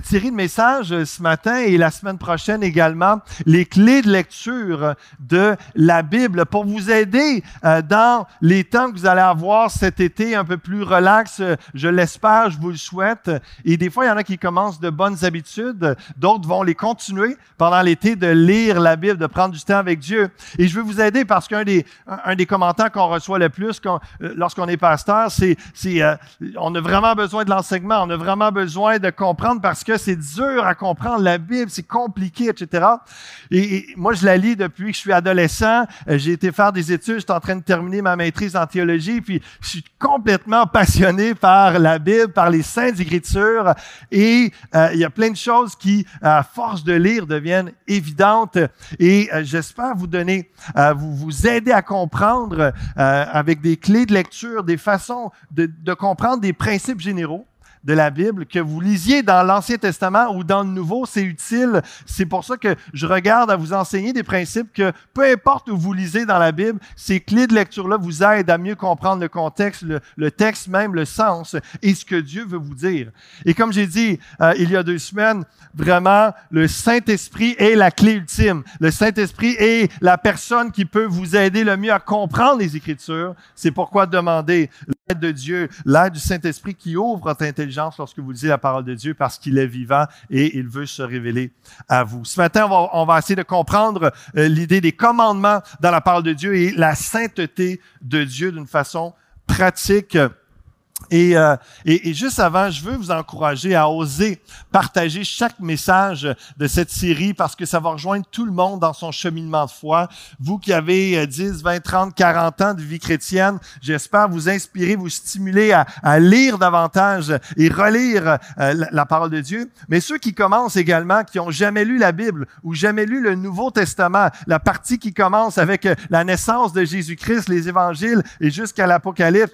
cette série de messages euh, ce matin et la semaine prochaine également, les clés de lecture de la Bible pour vous aider euh, dans les temps que vous allez avoir cet été un peu plus relax. Je l'espère, je vous le souhaite. Et des fois, il y en a qui commencent de bonnes habitudes, d'autres vont les continuer pendant l'été de lire la Bible, de prendre du temps avec Dieu. Et je veux vous aider parce qu'un des, un des commentaires qu'on reçoit le plus lorsqu'on est pasteur, c'est, c'est on a vraiment besoin de l'enseignement, on a vraiment besoin de comprendre parce que c'est dur à comprendre la Bible, c'est compliqué, etc. Et, moi, je la lis depuis que je suis adolescent. Euh, j'ai été faire des études, je suis en train de terminer ma maîtrise en théologie, puis je suis complètement passionné par la Bible, par les saintes écritures. Et euh, il y a plein de choses qui, à force de lire, deviennent évidentes. Et euh, j'espère vous donner, vous vous aider à comprendre avec des clés de lecture, des façons de, de comprendre des principes généraux de la Bible, que vous lisiez dans l'Ancien Testament ou dans le Nouveau, c'est utile. C'est pour ça que je regarde à vous enseigner des principes que peu importe où vous lisez dans la Bible, ces clés de lecture-là vous aident à mieux comprendre le contexte, le, texte même, le sens et ce que Dieu veut vous dire. Et comme j'ai dit euh, il y a deux semaines, vraiment, le Saint-Esprit est la clé ultime. Le Saint-Esprit est la personne qui peut vous aider le mieux à comprendre les Écritures. C'est pourquoi demander l'aide de Dieu, l'aide du Saint-Esprit qui ouvre votre intelligence lorsque vous lisez la parole de Dieu parce qu'il est vivant et il veut se révéler à vous. Ce matin, on va, essayer de comprendre euh, l'idée des commandements dans la parole de Dieu et la sainteté de Dieu d'une façon pratique. Euh, et, et, juste avant, je veux vous encourager à oser partager chaque message de cette série parce que ça va rejoindre tout le monde dans son cheminement de foi. Vous qui avez 10, 20, 30, 40 ans de vie chrétienne, j'espère vous inspirer, vous stimuler à, à lire davantage et relire euh, la, parole de Dieu. Mais ceux qui commencent également, qui ont jamais lu la Bible ou jamais lu le Nouveau Testament, la partie qui commence avec euh, la naissance de Jésus-Christ, les évangiles et jusqu'à l'Apocalypse,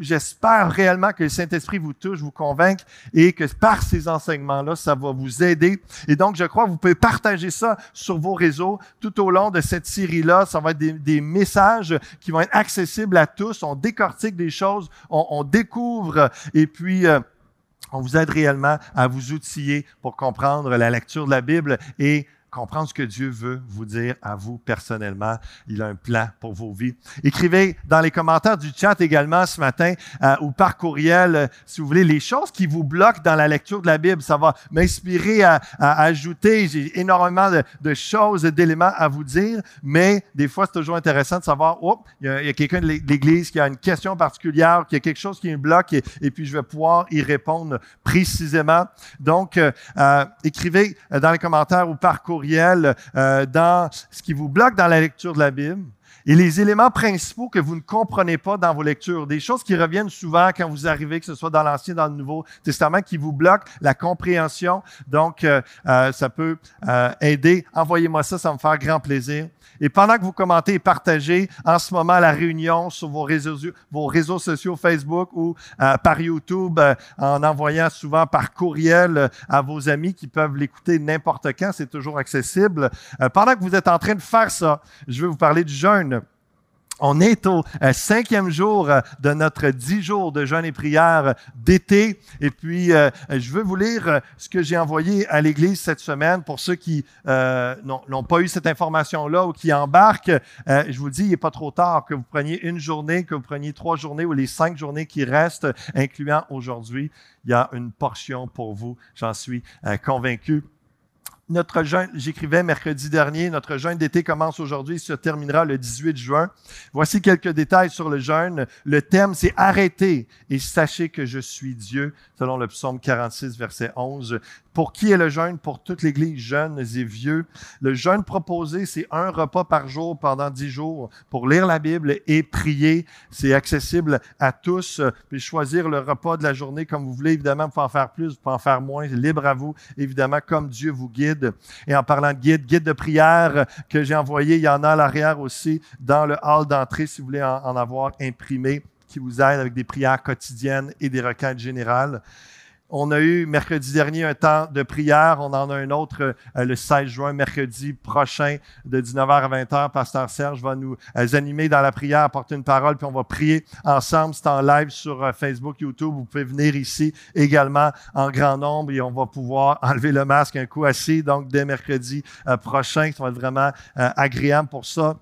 j'espère réellement que le Saint-Esprit vous touche, vous convainque et que par ces enseignements-là, ça va vous aider. Et donc, je crois que vous pouvez partager ça sur vos réseaux tout au long de cette série-là. Ça va être des, messages qui vont être accessibles à tous. On décortique des choses, on, découvre et puis... Euh, on vous aide réellement à vous outiller pour comprendre la lecture de la Bible et comprendre ce que Dieu veut vous dire à vous personnellement. Il a un plan pour vos vies. Écrivez dans les commentaires du chat également ce matin euh, ou par courriel, euh, si vous voulez, les choses qui vous bloquent dans la lecture de la Bible. Ça va m'inspirer à, ajouter. J'ai énormément de, choses, d'éléments à vous dire, mais des fois, c'est toujours intéressant de savoir, oh, il y a, quelqu'un de l'Église qui a une question particulière, qui a quelque chose qui me bloque, et, et puis je vais pouvoir y répondre précisément. Donc, euh, écrivez dans les commentaires ou par courriel euh, dans ce qui vous bloque dans la lecture de la Bible et les éléments principaux que vous ne comprenez pas dans vos lectures, des choses qui reviennent souvent quand vous arrivez, que ce soit dans l'Ancien, dans le Nouveau Testament, qui vous bloquent la compréhension. Donc, euh, euh, ça peut aider. Envoyez-moi ça, ça me faire grand plaisir. Et pendant que vous commentez et partagez en ce moment la réunion sur vos réseaux, sociaux Facebook ou euh, par YouTube, euh, en envoyant souvent par courriel euh, à vos amis qui peuvent l'écouter n'importe quand, c'est toujours accessible. pendant que vous êtes en train de faire ça, je vais vous parler du jeûne. On est au euh, cinquième jour euh, de notre dix jours de jeûne et prière d'été. Et puis, euh, je veux vous lire ce que j'ai envoyé à l'Église cette semaine pour ceux qui n'ont pas eu cette information-là ou qui embarquent. je vous dis, il n'est pas trop tard que vous preniez une journée, que vous preniez trois journées ou les cinq journées qui restent, incluant aujourd'hui. Il y a une portion pour vous, j'en suis convaincu notre jeûne, j'écrivais mercredi dernier, notre jeûne d'été commence aujourd'hui, se terminera le 18 juin. Voici quelques détails sur le jeûne. Le thème, c'est arrêtez et sachez que je suis Dieu, selon le psaume 46, verset 11. Pour qui est le jeûne? Pour toute l'Église, jeunes et vieux. Le jeûne proposé, c'est un repas par jour pendant dix jours pour lire la Bible et prier. C'est accessible à tous. Puis choisir le repas de la journée comme vous voulez. Évidemment, vous pouvez en faire plus, vous pouvez en faire moins. Libre à vous, évidemment, comme Dieu vous guide. Et en parlant de guide, guide de prière que j'ai envoyé, il y en a à l'arrière aussi dans le hall d'entrée si vous voulez en, avoir imprimé qui vous aide avec des prières quotidiennes et des requêtes générales. On a eu mercredi dernier un temps de prière. On en a un autre euh, le 16 juin, mercredi prochain, de 19h à 20h. Pasteur Serge va nous euh, animer dans la prière, apporter une parole, puis on va prier ensemble. C'est en live sur euh, Facebook, YouTube. Vous pouvez venir ici également en grand nombre et on va pouvoir enlever le masque un coup assis. Donc, dès mercredi prochain, ça va être vraiment agréable pour ça.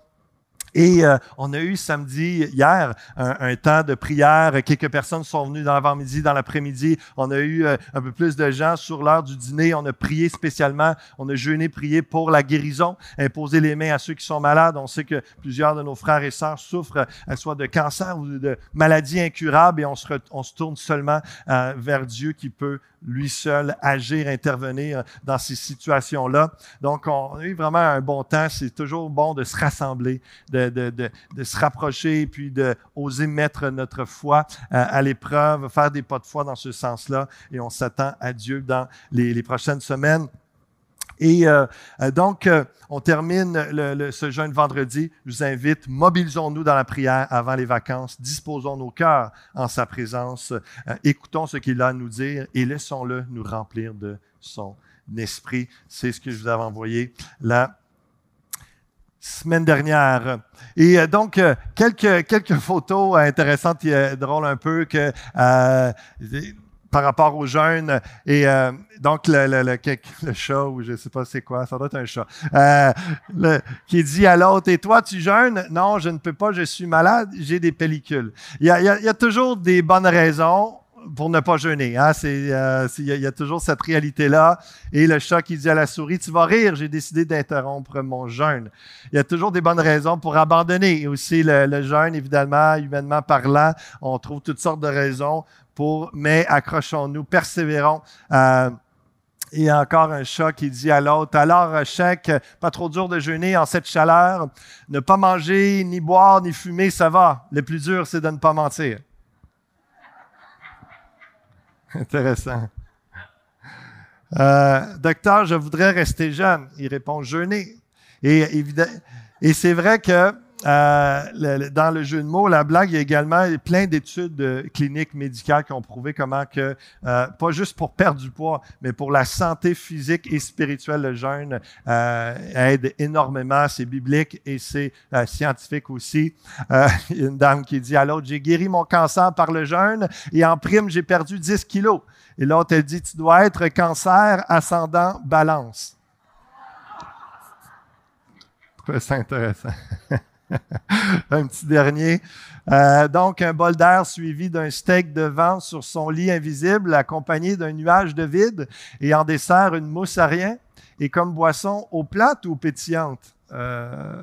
Et euh, on a eu samedi, hier, un, temps de prière. Quelques personnes sont venues dans l'avant-midi, dans l'après-midi. On a eu euh, un peu plus de gens sur l'heure du dîner. On a prié spécialement. On a jeûné, prié pour la guérison, imposer les mains à ceux qui sont malades. On sait que plusieurs de nos frères et sœurs souffrent euh, soit de cancer ou de maladies incurables et on se, on se tourne seulement vers Dieu qui peut lui seul agir, intervenir dans ces situations-là. Donc, on a eu vraiment un bon temps. C'est toujours bon de se rassembler, de, de, de, de se rapprocher, puis de oser mettre notre foi euh, à l'épreuve, faire des pas de foi dans ce sens-là. Et on s'attend à Dieu dans les, les prochaines semaines. Et euh, euh, donc, euh, on termine ce jeûne vendredi. Je vous invite, mobilisons-nous dans la prière avant les vacances, disposons nos cœurs en sa présence, écoutons ce qu'il a à nous dire et laissons-le nous remplir de son esprit. C'est ce que je vous avais envoyé la semaine dernière. Et donc, quelques, quelques photos intéressantes drôles un peu que par rapport aux jeunes. Et euh, donc, le, le, le, chat, ou je ne sais pas c'est quoi, ça doit être un chat, euh, qui dit à l'autre, et toi, tu jeûnes? Non, je ne peux pas, je suis malade, j'ai des pellicules. Il y, a, il y a toujours des bonnes raisons pour ne pas jeûner. Hein? Euh, il y, a toujours cette réalité-là. Et le chat qui dit à la souris, tu vas rire, j'ai décidé d'interrompre mon jeûne. Il y a toujours des bonnes raisons pour abandonner. Et aussi le jeûne, évidemment, humainement parlant, on trouve toutes sortes de raisons mais accrochons-nous, persévérons. Euh, et encore un chat qui dit à l'autre, alors chèque, pas trop dur de jeûner en cette chaleur, ne pas manger, ni boire, ni fumer, ça va. Le plus dur, c'est de ne pas mentir. Intéressant. Euh, docteur, je voudrais rester jeune. Il répond jeûner. Et c'est vrai que euh, dans le jeu de mots, la blague, il y a également plein d'études euh, cliniques médicales qui ont prouvé comment que, euh, pas juste pour perdre du poids, mais pour la santé physique et spirituelle, le jeûne aide énormément. C'est biblique et c'est scientifique aussi. il une dame qui dit à l'autre, j'ai guéri mon cancer par le jeûne et en prime, j'ai perdu 10 kilos. Et l'autre, elle dit, tu dois être cancer ascendant balance. C'est intéressant. un petit dernier. Euh, donc, un bol d'air suivi d'un steak de vent sur son lit invisible, accompagné d'un nuage de vide, et en dessert, une mousse à rien, et comme boisson, eau plate ou pétillante? Euh,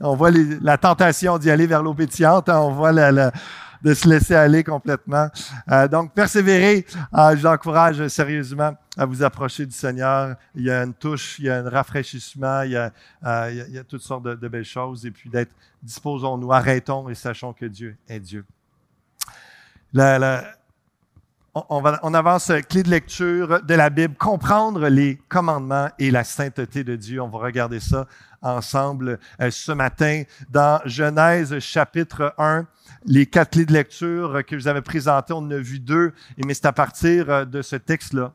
on voit la tentation d'y aller vers l'eau pétillante, hein. on voit la de se laisser aller complètement. Euh, donc, persévérer. Euh, je vous encourage sérieusement à vous approcher du Seigneur. Il y a une touche, il y a un rafraîchissement, il y a, euh, toutes sortes de, belles choses. Et puis d'être, disposons-nous, arrêtons et sachons que Dieu est Dieu. on, va, on, avance, clé de lecture de la Bible, comprendre les commandements et la sainteté de Dieu. On va regarder ça ensemble ce matin dans Genèse chapitre 1 les quatre clés de lecture que je vous avais présentées, on en a vu deux, mais c'est à partir euh, de ce texte-là.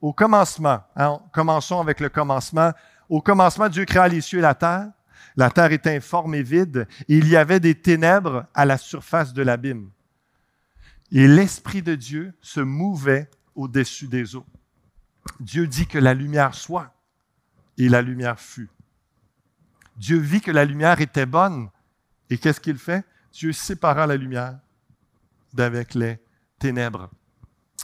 Au commencement, hein, commençons avec le commencement. Au commencement, Dieu créa les cieux et la terre. La terre était informe et vide, et il y avait des ténèbres à la surface de l'abîme. Et l'Esprit de Dieu se mouvait au-dessus des eaux. Dieu dit que la lumière soit, et la lumière fut. Dieu vit que la lumière était bonne, et qu'est-ce qu'il fait? Dieu sépara la lumière d'avec les ténèbres.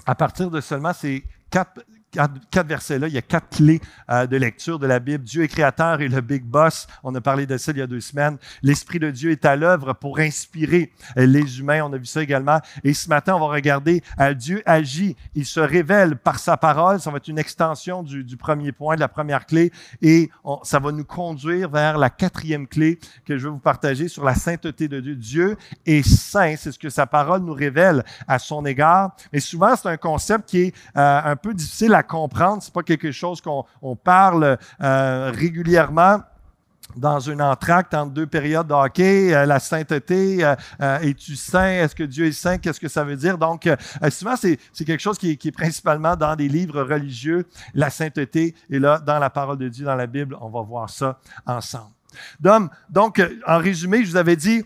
À partir de seulement ces quatre quatre, versets-là, il y a quatre clés euh, de lecture de la Bible. Dieu est créateur et le big boss. On a parlé de ça il y a deux semaines. L'Esprit de Dieu est à l'œuvre pour inspirer euh, les humains. On a vu ça également. Et ce matin, on va regarder euh, Dieu agit. Il se révèle par sa parole. Ça va être une extension du, premier point, de la première clé. Et ça va nous conduire vers la quatrième clé que je vais vous partager sur la sainteté de Dieu. Dieu est saint. C'est ce que sa parole nous révèle à son égard. Mais souvent, c'est un concept qui est un peu difficile à comprendre. C'est pas quelque chose qu'on parle euh, régulièrement. dans une entracte entre deux périodes de euh, la sainteté, euh, es-tu saint, est-ce que Dieu est saint, qu'est-ce que ça veut dire? Donc, souvent, c'est, quelque chose qui est, qui est, principalement dans des livres religieux, la sainteté, et là, dans la parole de Dieu, dans la Bible, on va voir ça ensemble. Donc, donc en résumé, je vous avais dit,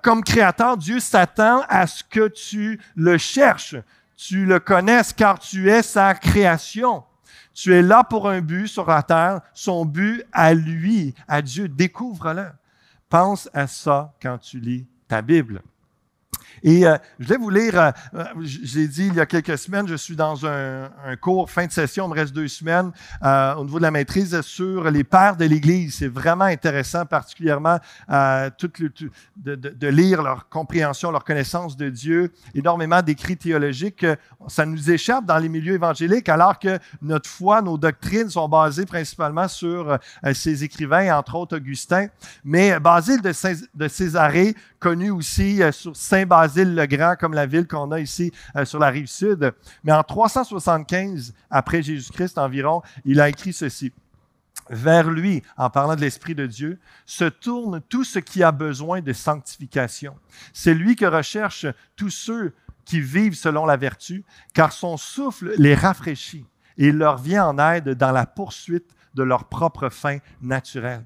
comme créateur, Dieu s'attend à ce que tu le cherches, tu le connaisses, car tu es sa création. Tu es là pour un but sur la terre, son but à lui, à Dieu. Découvre-le. Pense à ça quand tu lis ta Bible. Et euh, je vais vous lire, euh, euh, j'ai dit il y a quelques semaines, je suis dans un, cours fin de session, il me reste deux semaines, au niveau de la maîtrise sur les pères de l'Église. C'est vraiment intéressant, particulièrement de, de, lire leur compréhension, leur connaissance de Dieu, énormément d'écrits théologiques. Ça nous échappe dans les milieux évangéliques, alors que notre foi, nos doctrines sont basées principalement sur ces écrivains, entre autres Augustin. Mais Basile de, de Césarée, connu aussi sur Saint-Basile, le Grand, comme la ville qu'on a ici euh, sur la rive sud. Mais en 375 après Jésus-Christ environ, il a écrit ceci. Vers lui, en parlant de l'Esprit de Dieu, se tourne tout ce qui a besoin de sanctification. C'est lui que recherchent tous ceux qui vivent selon la vertu, car son souffle les rafraîchit et il leur vient en aide dans la poursuite de leur propre fin naturelle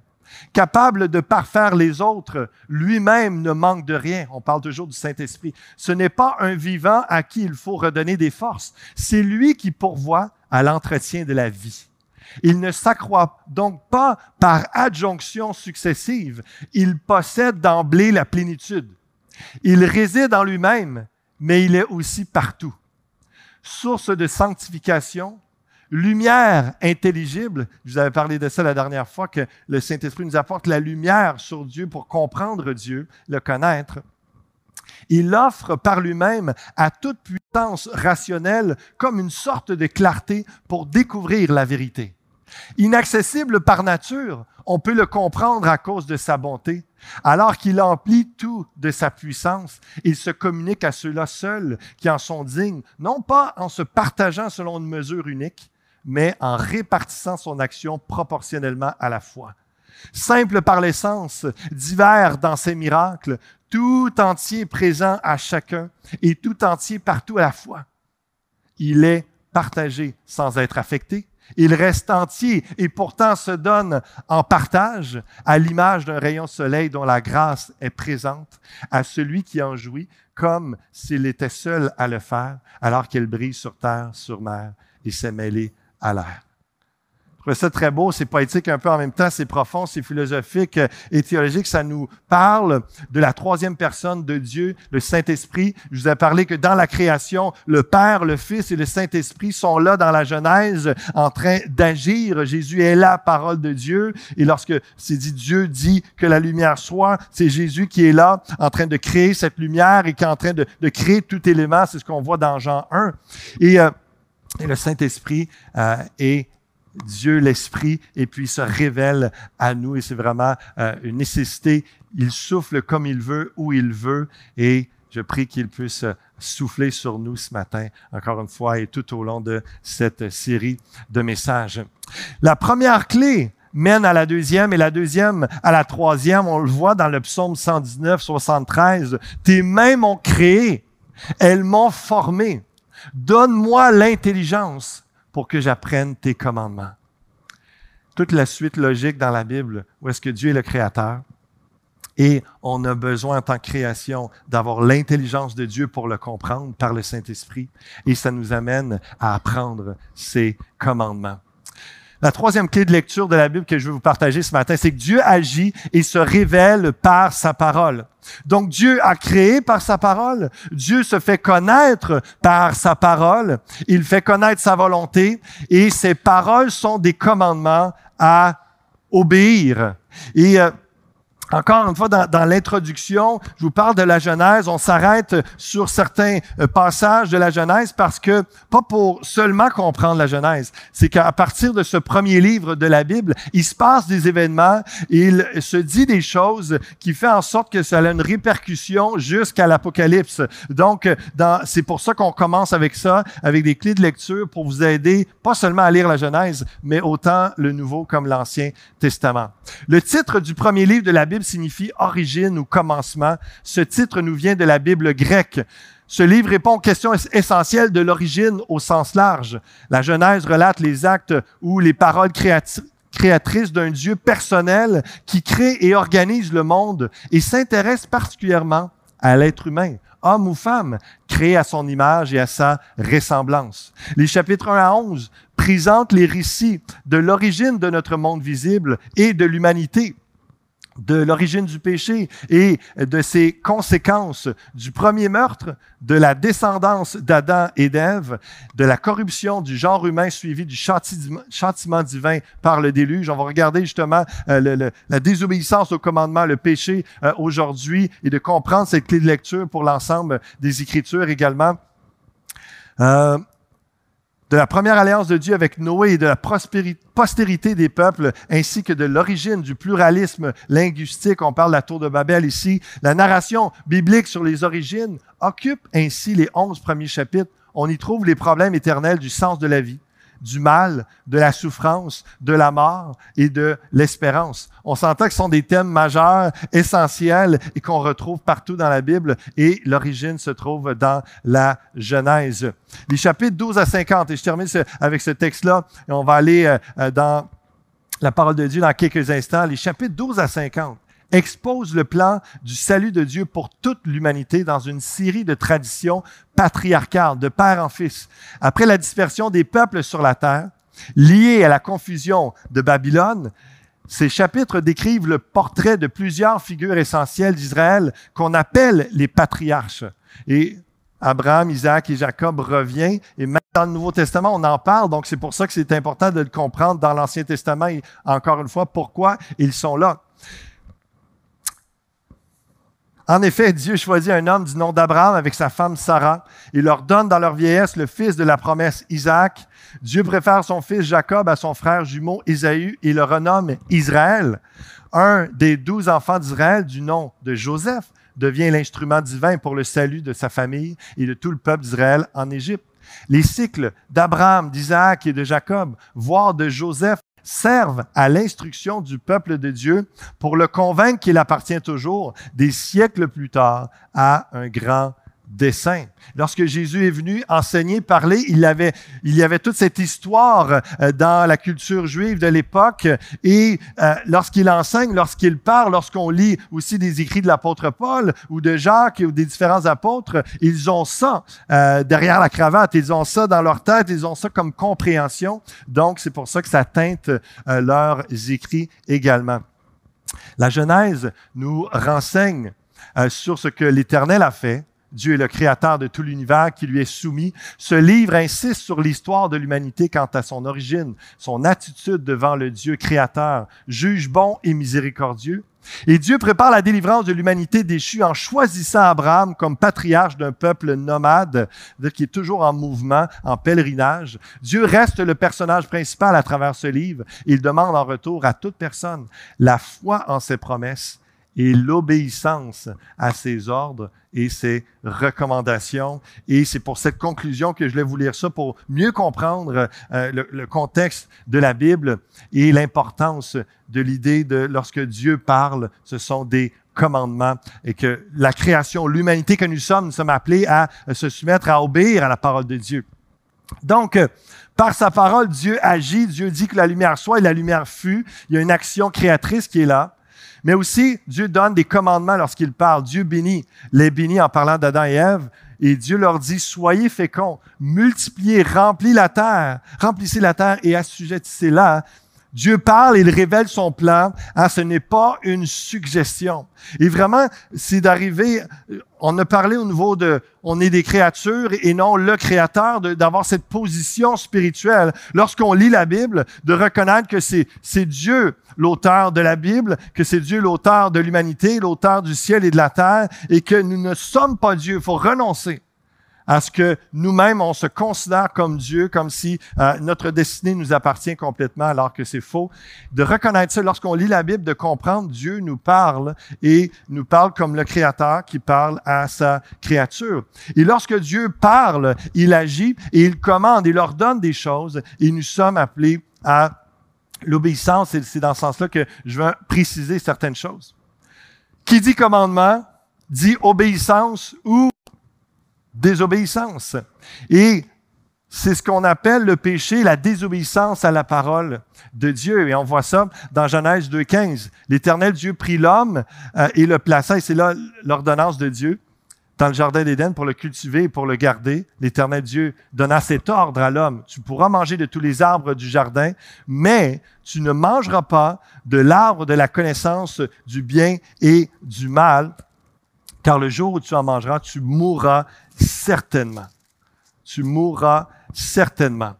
capable de parfaire les autres, lui-même ne manque de rien. On parle toujours du Saint-Esprit. Ce n'est pas un vivant à qui il faut redonner des forces. C'est lui qui pourvoit à l'entretien de la vie. Il ne s'accroît donc pas par adjonction successive. Il possède d'emblée la plénitude. Il réside en lui-même, mais il est aussi partout. Source de sanctification, lumière intelligible. Je vous avais parlé de ça la dernière fois, que le Saint-Esprit nous apporte la lumière sur Dieu pour comprendre Dieu, le connaître. Il offre par lui-même à toute puissance rationnelle comme une sorte de clarté pour découvrir la vérité. Inaccessible par nature, on peut le comprendre à cause de sa bonté. Alors qu'il emplit tout de sa puissance, il se communique à ceux-là seuls qui en sont dignes, non pas en se partageant selon une mesure unique, mais en répartissant son action proportionnellement à la foi. Simple par l'essence, divers dans ses miracles, tout entier présent à chacun et tout entier partout à la fois. Il est partagé sans être affecté. Il reste entier et pourtant se donne en partage à l'image d'un rayon soleil dont la grâce est présente à celui qui en jouit comme s'il était seul à le faire alors qu'elle brille sur terre, sur mer et s'est mêlée à l'air. Je trouve ça très beau, c'est poétique un peu en même temps, c'est profond, c'est philosophique euh, et théologique. Ça nous parle de la troisième personne de Dieu, le Saint-Esprit. Je vous ai parlé que dans la création, le Père, le Fils et le Saint-Esprit sont là dans la Genèse en train d'agir. Jésus est la parole de Dieu. Et lorsque c'est dit Dieu dit que la lumière soit, c'est Jésus qui est là en train de créer cette lumière et qui est en train de, de créer tout élément. C'est ce qu'on voit dans Jean 1. Et euh, et le Saint-Esprit euh, est Dieu l'Esprit et puis il se révèle à nous et c'est vraiment euh, une nécessité. Il souffle comme il veut, où il veut et je prie qu'il puisse souffler sur nous ce matin, encore une fois, et tout au long de cette série de messages. La première clé mène à la deuxième et la deuxième à la troisième. On le voit dans le psaume 119, 73. Tes mains m'ont créé, elles m'ont formé. Donne-moi l'intelligence pour que j'apprenne tes commandements. Toute la suite logique dans la Bible, où est-ce que Dieu est le Créateur, et on a besoin en tant que création d'avoir l'intelligence de Dieu pour le comprendre par le Saint-Esprit, et ça nous amène à apprendre ses commandements. La troisième clé de lecture de la Bible que je veux vous partager ce matin, c'est que Dieu agit et se révèle par sa parole. Donc Dieu a créé par sa parole, Dieu se fait connaître par sa parole, il fait connaître sa volonté et ses paroles sont des commandements à obéir. Et euh, encore une fois, dans, l'introduction, je vous parle de la Genèse. On s'arrête sur certains euh, passages de la Genèse parce que, pas pour seulement comprendre la Genèse, c'est qu'à partir de ce premier livre de la Bible, il se passe des événements, il se dit des choses qui fait en sorte que ça a une répercussion jusqu'à l'Apocalypse. Donc, c'est pour ça qu'on commence avec ça, avec des clés de lecture pour vous aider, pas seulement à lire la Genèse, mais autant le Nouveau comme l'Ancien Testament. Le titre du premier livre de la Bible signifie origine ou commencement. Ce titre nous vient de la Bible grecque. Ce livre répond aux questions essentielles de l'origine au sens large. La Genèse relate les actes ou les paroles créatrices d'un Dieu personnel qui crée et organise le monde et s'intéresse particulièrement à l'être humain, homme ou femme, créé à son image et à sa ressemblance. Les chapitres 1 à 11 présentent les récits de l'origine de notre monde visible et de l'humanité de l'origine du péché et de ses conséquences du premier meurtre, de la descendance d'Adam et d'Ève, de la corruption du genre humain suivi du châtiment divin par le déluge. On va regarder justement euh, la désobéissance au commandement, le péché euh, aujourd'hui et de comprendre cette clé de lecture pour l'ensemble des Écritures également. Euh, de la première alliance de Dieu avec Noé et de la postérité des peuples, ainsi que de l'origine du pluralisme linguistique. On parle de la tour de Babel ici. La narration biblique sur les origines occupe ainsi les onze premiers chapitres. On y trouve les problèmes éternels du sens de la vie, du mal, de la souffrance, de la mort et de l'espérance. On s'entend que ce sont des thèmes majeurs, essentiels et qu'on retrouve partout dans la Bible et l'origine se trouve dans la Genèse. Les chapitres 12 à 50, et je termine avec ce texte-là, et on va aller euh, euh, dans la parole de Dieu dans quelques instants. Les chapitres 12 à 50 expose le plan du salut de Dieu pour toute l'humanité dans une série de traditions patriarcales, de père en fils. Après la dispersion des peuples sur la terre, liée à la confusion de Babylone, ces chapitres décrivent le portrait de plusieurs figures essentielles d'Israël qu'on appelle les patriarches. Et Abraham, Isaac et Jacob revient. Et même dans le Nouveau Testament, on en parle. Donc, c'est pour ça que c'est important de le comprendre dans l'Ancien Testament. Et encore une fois, pourquoi ils sont là. En effet, Dieu choisit un homme du nom d'Abraham avec sa femme Sarah. Il leur donne dans leur vieillesse le fils de la promesse Isaac. Dieu préfère son fils Jacob à son frère jumeau Ésaü et le renomme Israël. Un des douze enfants d'Israël du nom de Joseph devient l'instrument divin pour le salut de sa famille et de tout le peuple d'Israël en Égypte. Les cycles d'Abraham, d'Isaac et de Jacob, voire de Joseph, servent à l'instruction du peuple de Dieu pour le convaincre qu'il appartient toujours, des siècles plus tard, à un grand dessein. Lorsque Jésus est venu enseigner, parler, il, avait, il y avait toute cette histoire euh, dans la culture juive de l'époque. Et euh, lorsqu'il enseigne, lorsqu'il parle, lorsqu'on lit aussi des écrits de l'apôtre Paul ou de Jacques ou des différents apôtres, ils ont ça euh, derrière la cravate, ils ont ça dans leur tête, ils ont ça comme compréhension. Donc, c'est pour ça que ça teinte leurs écrits également. La Genèse nous renseigne sur ce que l'Éternel a fait, Dieu est le créateur de tout l'univers qui lui est soumis. Ce livre insiste sur l'histoire de l'humanité quant à son origine, son attitude devant le Dieu créateur, juge bon et miséricordieux. Et Dieu prépare la délivrance de l'humanité déchue en choisissant Abraham comme patriarche d'un peuple nomade, qui est toujours en mouvement, en pèlerinage. Dieu reste le personnage principal à travers ce livre. Il demande en retour à toute personne la foi en ses promesses et l'obéissance à ses ordres et ses recommandations. Et c'est pour cette conclusion que je vais vous lire ça pour mieux comprendre euh, le, le, contexte de la Bible et l'importance de l'idée de lorsque Dieu parle, ce sont des commandements et que la création, l'humanité que nous sommes, nous sommes appelés à se soumettre, à obéir à la parole de Dieu. Donc, par sa parole, Dieu agit, Dieu dit que la lumière soit et la lumière fut. Il y a une action créatrice qui est là. Mais aussi, Dieu donne des commandements lorsqu'il parle. Dieu bénit les bénit en parlant d'Adam et Ève. Et Dieu leur dit, soyez féconds, multipliez, remplissez la terre, remplissez la terre et assujettissez-la. Dieu parle, il révèle son plan. Hein, ce n'est pas une suggestion. Et vraiment, c'est d'arriver, on a parlé au niveau de, on est des créatures et non le créateur, d'avoir cette position spirituelle. Lorsqu'on lit la Bible, de reconnaître que c'est, Dieu l'auteur de la Bible, que c'est Dieu l'auteur de l'humanité, l'auteur du ciel et de la terre, et que nous ne sommes pas Dieu. Il faut renoncer à ce que nous-mêmes, on se considère comme Dieu, comme si euh, notre destinée nous appartient complètement, alors que c'est faux. De reconnaître ça lorsqu'on lit la Bible, de comprendre Dieu nous parle et nous parle comme le Créateur qui parle à sa créature. Et lorsque Dieu parle, il agit et il commande, il ordonne des choses et nous sommes appelés à l'obéissance. Et c'est dans ce sens-là que je veux préciser certaines choses. Qui dit commandement dit obéissance ou désobéissance. Et c'est ce qu'on appelle le péché, la désobéissance à la parole de Dieu. Et on voit ça dans Genèse 2.15. L'Éternel Dieu prit l'homme euh, et le plaça, et c'est là l'ordonnance de Dieu, dans le jardin d'Éden pour le cultiver et pour le garder. L'Éternel Dieu donna cet ordre à l'homme. Tu pourras manger de tous les arbres du jardin, mais tu ne mangeras pas de l'arbre de la connaissance du bien et du mal, car le jour où tu en mangeras, tu mourras certainement. Tu mourras certainement.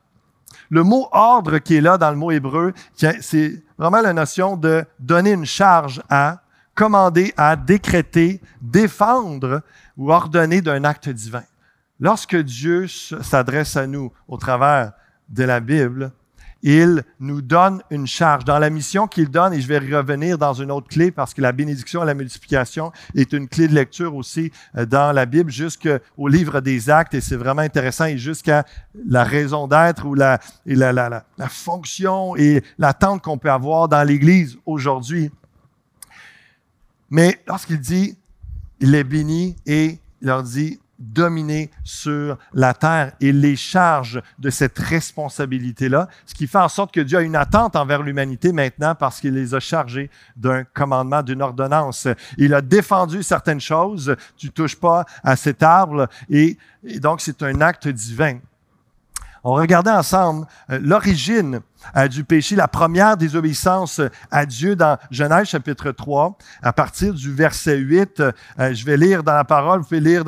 Le mot ordre qui est là dans le mot hébreu, c'est vraiment la notion de donner une charge à, commander à, décréter, défendre ou ordonner d'un acte divin. Lorsque Dieu s'adresse à nous au travers de la Bible, il nous donne une charge. Dans la mission qu'il donne, et je vais revenir dans une autre clé parce que la bénédiction et la multiplication est une clé de lecture aussi euh, dans la Bible jusqu'au livre des actes et c'est vraiment intéressant et jusqu'à la raison d'être ou la, la, la, la fonction et l'attente qu'on peut avoir dans l'Église aujourd'hui. Mais lorsqu'il dit, il est béni et il leur dit, dominer sur la terre et les charges de cette responsabilité-là, ce qui fait en sorte que Dieu a une attente envers l'humanité maintenant parce qu'il les a chargés d'un commandement, d'une ordonnance. Il a défendu certaines choses, tu touches pas à cet arbre et, et donc c'est un acte divin. On regardait ensemble euh, l'origine euh, du péché, la première désobéissance à Dieu dans Genèse chapitre 3, à partir du verset 8. Euh, je vais lire dans la parole, vous pouvez lire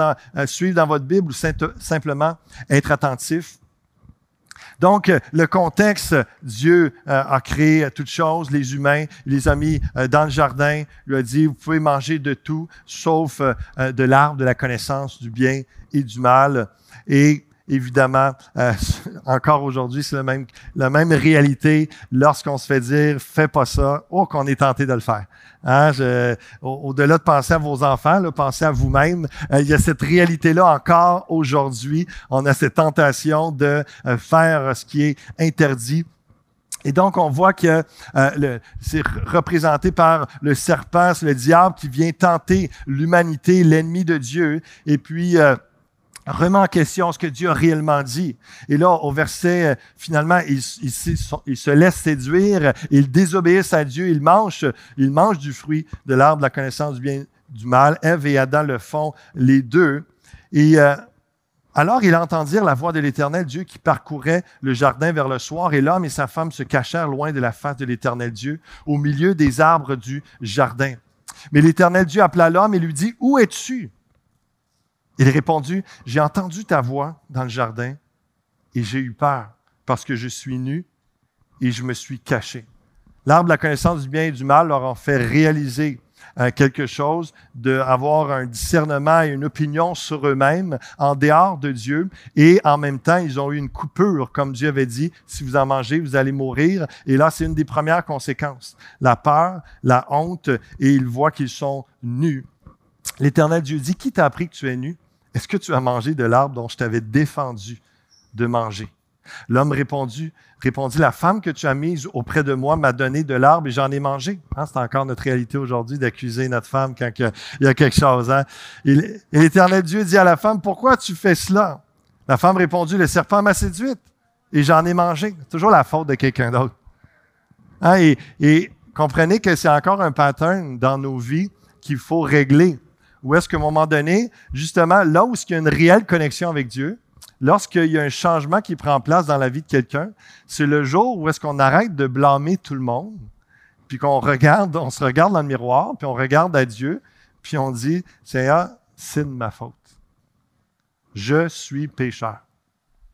suivre dans votre Bible ou simplement être attentif. Donc, le contexte, Dieu a créé toutes choses, les humains, il les a mis dans le jardin, lui a dit, vous pouvez manger de tout, sauf de l'arbre de la connaissance du bien et du mal. Et évidemment, euh, encore aujourd'hui, c'est la même, la même réalité lorsqu'on se fait dire fais pas ça, oh qu'on est tenté de le faire. Hein, au-delà de penser à vos enfants, là, pensez à vous-même. Euh, il y a cette réalité-là encore aujourd'hui. On a cette tentation de euh, faire ce qui est interdit. Et donc, on voit que c'est représenté par le serpent, le diable qui vient tenter l'humanité, l'ennemi de Dieu. Et puis, remet en question ce que Dieu a réellement dit. Et là, au verset, euh, finalement, ils, se laissent séduire, ils désobéissent à Dieu, ils mangent, ils du fruit de l'arbre de la connaissance du bien du mal. Ève et Adam le font, les deux. Et euh, alors il entendirent la voix de l'Éternel Dieu qui parcourait le jardin vers le soir, et l'homme et sa femme se cachèrent loin de la face de l'Éternel Dieu, au milieu des arbres du jardin. Mais l'Éternel Dieu appela l'homme et lui dit, Où es-tu? Il répondit, j'ai entendu ta voix dans le jardin et j'ai eu peur parce que je suis nu et je me suis caché. L'arbre de la connaissance du bien et du mal leur a fait réaliser euh, quelque chose, d'avoir un discernement et une opinion sur eux-mêmes en dehors de Dieu. Et en même temps, ils ont eu une coupure, comme Dieu avait dit, si vous en mangez, vous allez mourir. Et là, c'est une des premières conséquences. La peur, la honte, et ils voient qu'ils sont nus. L'Éternel Dieu dit, qui t'a appris que tu es nu? Est-ce que tu as mangé de l'arbre dont je t'avais défendu de manger? L'homme répondit, répondit, la femme que tu as mise auprès de moi m'a donné de l'arbre et j'en ai mangé. Hein, c'est encore notre réalité aujourd'hui d'accuser notre femme quand il y a quelque chose. Hein? Et l'Éternel Dieu dit à la femme, pourquoi tu fais cela? La femme répondit, le serpent m'a séduite et j'en ai mangé. Toujours la faute de quelqu'un d'autre. Hein, et, et comprenez que c'est encore un pattern dans nos vies qu'il faut régler. Ou est-ce qu'à un moment donné, justement, là où il y a une réelle connexion avec Dieu, lorsqu'il y a un changement qui prend place dans la vie de quelqu'un, c'est le jour où est-ce qu'on arrête de blâmer tout le monde, puis qu'on regarde, on se regarde dans le miroir, puis on regarde à Dieu, puis on dit, Seigneur, c'est de ma faute. Je suis pécheur.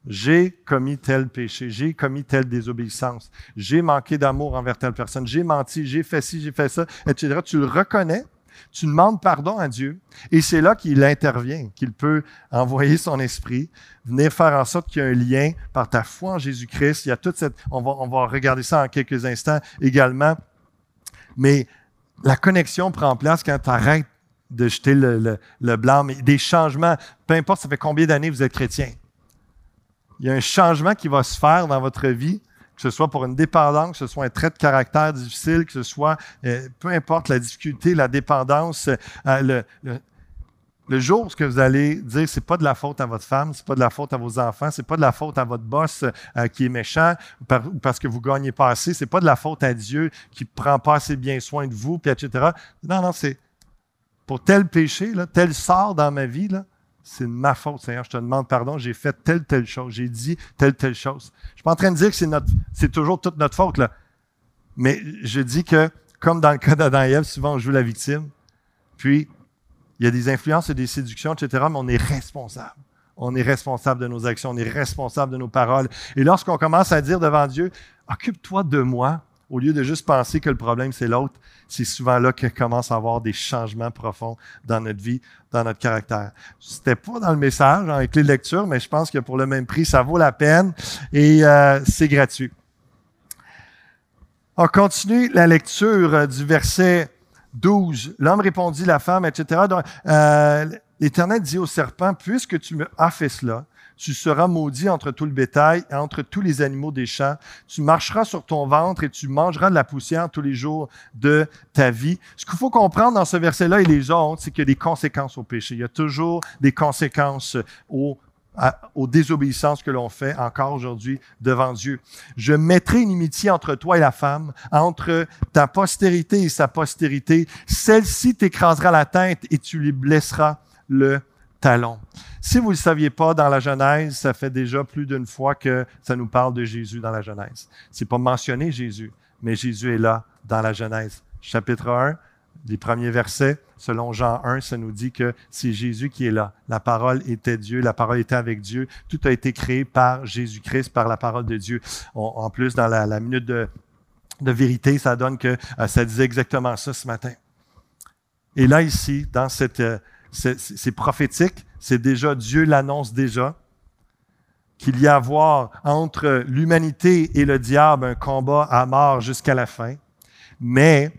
J'ai commis tel péché, j'ai commis telle désobéissance, j'ai manqué d'amour envers telle personne, j'ai menti, j'ai fait ci, j'ai fait ça, etc. Tu le reconnais, tu demandes pardon à Dieu, et c'est là qu'il intervient, qu'il peut envoyer son esprit, venir faire en sorte qu'il y ait un lien par ta foi en Jésus-Christ. Il y toute cette, on va, regarder ça en quelques instants également, mais la connexion prend place quand tu arrêtes de jeter le, le, blanc, mais des changements, peu importe ça fait combien d'années vous êtes chrétien? Il y a un changement qui va se faire dans votre vie, que ce soit pour une dépendance, que ce soit un trait de caractère difficile, que ce soit, euh, peu importe la difficulté, la dépendance, euh, le, jour où vous allez dire c'est pas de la faute à votre femme, c'est pas de la faute à vos enfants, c'est pas de la faute à votre boss euh, qui est méchant ou parce que vous gagnez pas assez, c'est pas de la faute à Dieu qui prend pas assez bien soin de vous, etc. Non, non, c'est pour tel péché, là, tel sort dans ma vie, là, c'est ma faute, Seigneur, je te demande pardon, j'ai fait telle, telle chose, j'ai dit telle, telle chose. Je suis pas en train de dire que c'est toujours toute notre faute, là. Mais je dis que, comme dans le cas d'Adam et Ève, souvent on joue la victime. Puis, il y a des influences et des séductions, etc., mais on est responsable. On est responsable de nos actions, on est responsable de nos paroles. Et lorsqu'on commence à dire devant Dieu, occupe-toi de moi, au lieu de juste penser que le problème c'est l'autre, c'est souvent là qu'on commence à avoir des changements profonds dans notre vie, dans notre caractère. C'était pas dans le message, avec les lectures, mais je pense que pour le même prix, ça vaut la peine et euh, c'est gratuit. On continue la lecture euh, du verset 12. L'homme répondit, la femme, etc. Euh, L'Éternel dit au serpent, puisque tu me as fait cela, tu seras maudit entre tout le bétail et entre tous les animaux des champs. Tu marcheras sur ton ventre et tu mangeras de la poussière tous les jours de ta vie. Ce qu'il faut comprendre dans ce verset-là et les autres, c'est qu'il y a des conséquences au péché. Il y a toujours des conséquences aux désobéissances que l'on fait encore aujourd'hui devant Dieu. Je mettrai une inimitié entre toi et la femme, entre ta postérité et sa postérité. Celle-ci t'écrasera la tête et tu lui blesseras le talon. Si vous ne le saviez pas, dans la Genèse, ça fait déjà plus d'une fois que ça nous parle de Jésus dans la Genèse. C'est pas mentionné Jésus, mais Jésus est là dans la Genèse. Chapitre 1, les premiers versets, selon Jean 1, ça nous dit que c'est Jésus qui est là. La parole était Dieu, la parole était avec Dieu. Tout a été créé par Jésus-Christ, par la parole de Dieu. en plus, dans la, minute de, vérité, ça donne que euh, ça disait exactement ça ce matin. Et là, ici, dans cette, euh, c'est prophétique, c'est déjà, Dieu l'annonce déjà, qu'il y a à voir entre l'humanité et le diable un combat à mort jusqu'à la fin, mais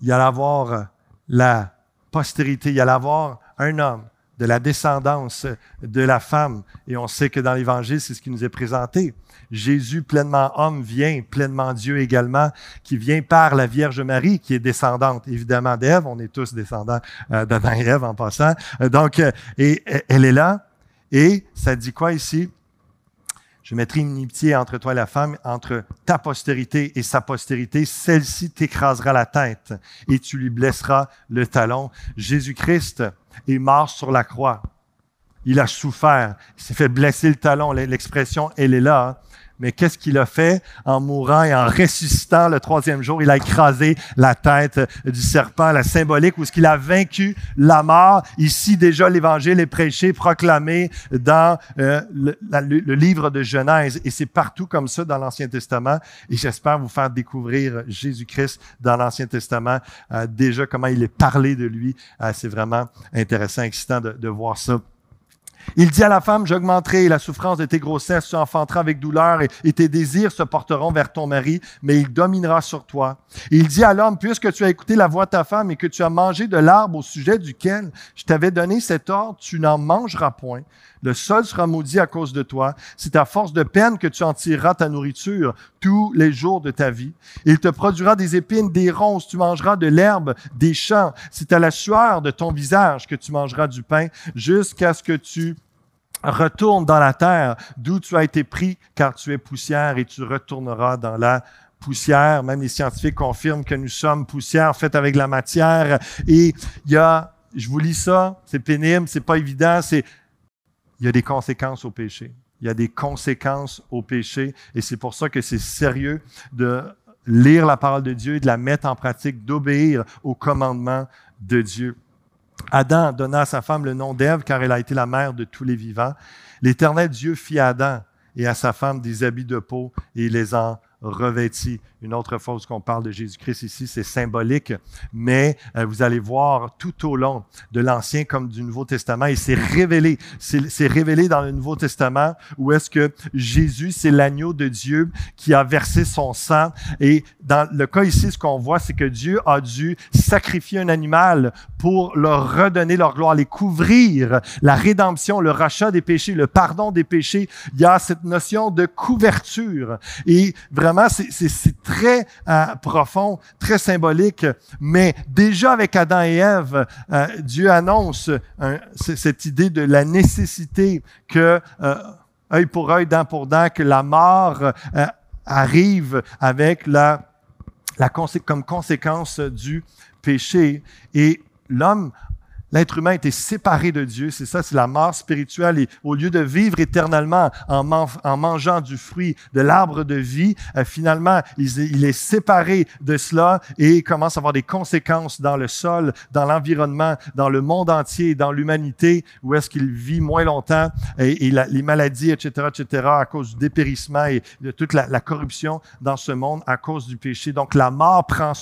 il y a à avoir la postérité, il y a à avoir un homme de la descendance de la femme, et on sait que dans l'Évangile, c'est ce qui nous est présenté. Jésus, pleinement homme, vient, pleinement Dieu également, qui vient par la Vierge Marie, qui est descendante évidemment d'Ève. On est tous descendants euh, d'Adam et Ève en passant. Euh, donc, euh, et elle est là. Et ça dit quoi ici? Je mettrai une inimitié entre toi et la femme, entre ta postérité et sa postérité. Celle-ci t'écrasera la tête et tu lui blesseras le talon. Jésus-Christ est mort sur la croix. Il a souffert. Il s'est fait blesser le talon. L'expression, elle est là. Hein. Mais qu'est-ce qu'il a fait en mourant et en ressuscitant le troisième jour? Il a écrasé la tête du serpent, la symbolique, où ce qu'il a vaincu la mort. Ici, déjà, l'Évangile est prêché, proclamé dans euh, le, livre de Genèse. Et c'est partout comme ça dans l'Ancien Testament. Et j'espère vous faire découvrir Jésus-Christ dans l'Ancien Testament. Euh, déjà, comment il est parlé de lui. Euh, c'est vraiment intéressant, excitant de, de voir ça. Il dit à la femme, j'augmenterai la souffrance de tes grossesses, tu enfanteras avec douleur et, tes désirs se porteront vers ton mari, mais il dominera sur toi. il dit à l'homme, puisque tu as écouté la voix de ta femme et que tu as mangé de l'arbre au sujet duquel je t'avais donné cet ordre, tu n'en mangeras point. Le sol sera maudit à cause de toi. C'est à force de peine que tu en tireras ta nourriture tous les jours de ta vie. Il te produira des épines, des ronces, tu mangeras de l'herbe, des champs. C'est à la sueur de ton visage que tu mangeras du pain jusqu'à ce que tu retournes dans la terre d'où tu as été pris, car tu es poussière et tu retourneras dans la poussière. Même les scientifiques confirment que nous sommes poussière faite avec la matière. Et il y a, je vous lis ça, c'est pénible, c'est pas évident, c'est il y a des conséquences au péché. Il y a des conséquences au péché et c'est pour ça que c'est sérieux de lire la parole de Dieu, de la mettre en pratique, d'obéir aux commandements de Dieu. Adam donna à sa femme le nom d'Ève car elle a été la mère de tous les vivants. L'Éternel Dieu fit à Adam et à sa femme des habits de peau et les en revêtis. Une autre fois qu'on parle de Jésus-Christ ici, c'est symbolique, mais euh, vous allez voir tout au long de l'Ancien comme du Nouveau Testament, il s'est révélé, c'est révélé dans le Nouveau Testament où est-ce que Jésus, c'est l'agneau de Dieu qui a versé son sang. Et dans le cas ici, ce qu'on voit, c'est que Dieu a dû sacrifier un animal pour leur redonner leur gloire, les couvrir, la rédemption, le rachat des péchés, le pardon des péchés. Il y a cette notion de couverture. Et vraiment, c'est très euh, profond, très symbolique, mais déjà avec Adam et Ève, euh, Dieu annonce cette idée de la nécessité que euh, œil pour œil, dent pour dent, que la mort arrive avec la comme conséquence du péché. Et l'homme L'être humain était séparé de Dieu, c'est ça, c'est la mort spirituelle. Et au lieu de vivre éternellement en, mangeant du fruit de l'arbre de vie, euh, finalement, il, est séparé de cela et commence à avoir des conséquences dans le sol, dans l'environnement, dans le monde entier, dans l'humanité, où est-ce qu'il vit moins longtemps et, les maladies, etc., etc., à cause du dépérissement et de toute la, la corruption dans ce monde à cause du péché. Donc la mort prend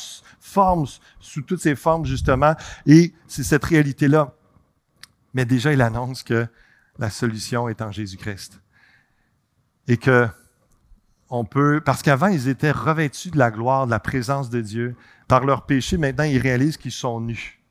forme sous toutes ses formes, justement, et c'est cette réalité-là. Mais déjà, il annonce que la solution est en Jésus-Christ. Et que on peut, parce qu'avant, ils étaient revêtus de la gloire, de la présence de Dieu. Par leur péché, maintenant, ils réalisent qu'ils sont nus.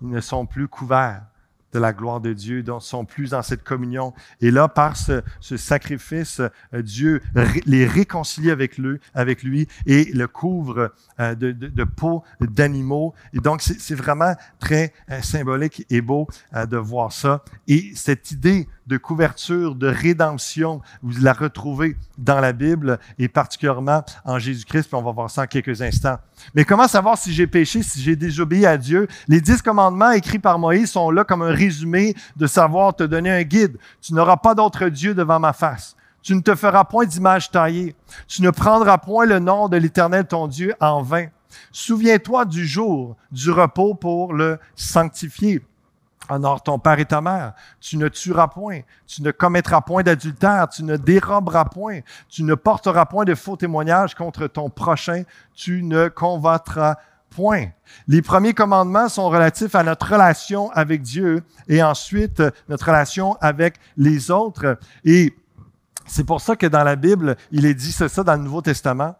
Ils ne sont plus couverts de la gloire de Dieu, ne sont plus dans cette communion. Et là, par ce, sacrifice, euh, Dieu les réconcilie avec lui, avec lui et le couvre euh, de, de, peau d'animaux. Et donc, c'est vraiment très euh, symbolique et beau de voir ça. Et cette idée de couverture, de rédemption, vous la retrouvez dans la Bible et particulièrement en Jésus-Christ, puis on va voir ça en quelques instants. Mais comment savoir si j'ai péché, si j'ai désobéi à Dieu? Les dix commandements écrits par Moïse sont là comme un résumé de savoir te donner un guide. Tu n'auras pas d'autre Dieu devant ma face. Tu ne te feras point d'image taillée. Tu ne prendras point le nom de l'Éternel ton Dieu en vain. Souviens-toi du jour du repos pour le sanctifier. Honore ton père et ta mère. Tu ne tueras point. Tu ne commettras point d'adultère. Tu ne déroberas point. Tu ne porteras point de faux témoignages contre ton prochain. Tu ne convoiteras point. Les premiers commandements sont relatifs à notre relation avec Dieu et ensuite notre relation avec les autres. Et c'est pour ça que dans la Bible, il est dit ça dans le Nouveau Testament.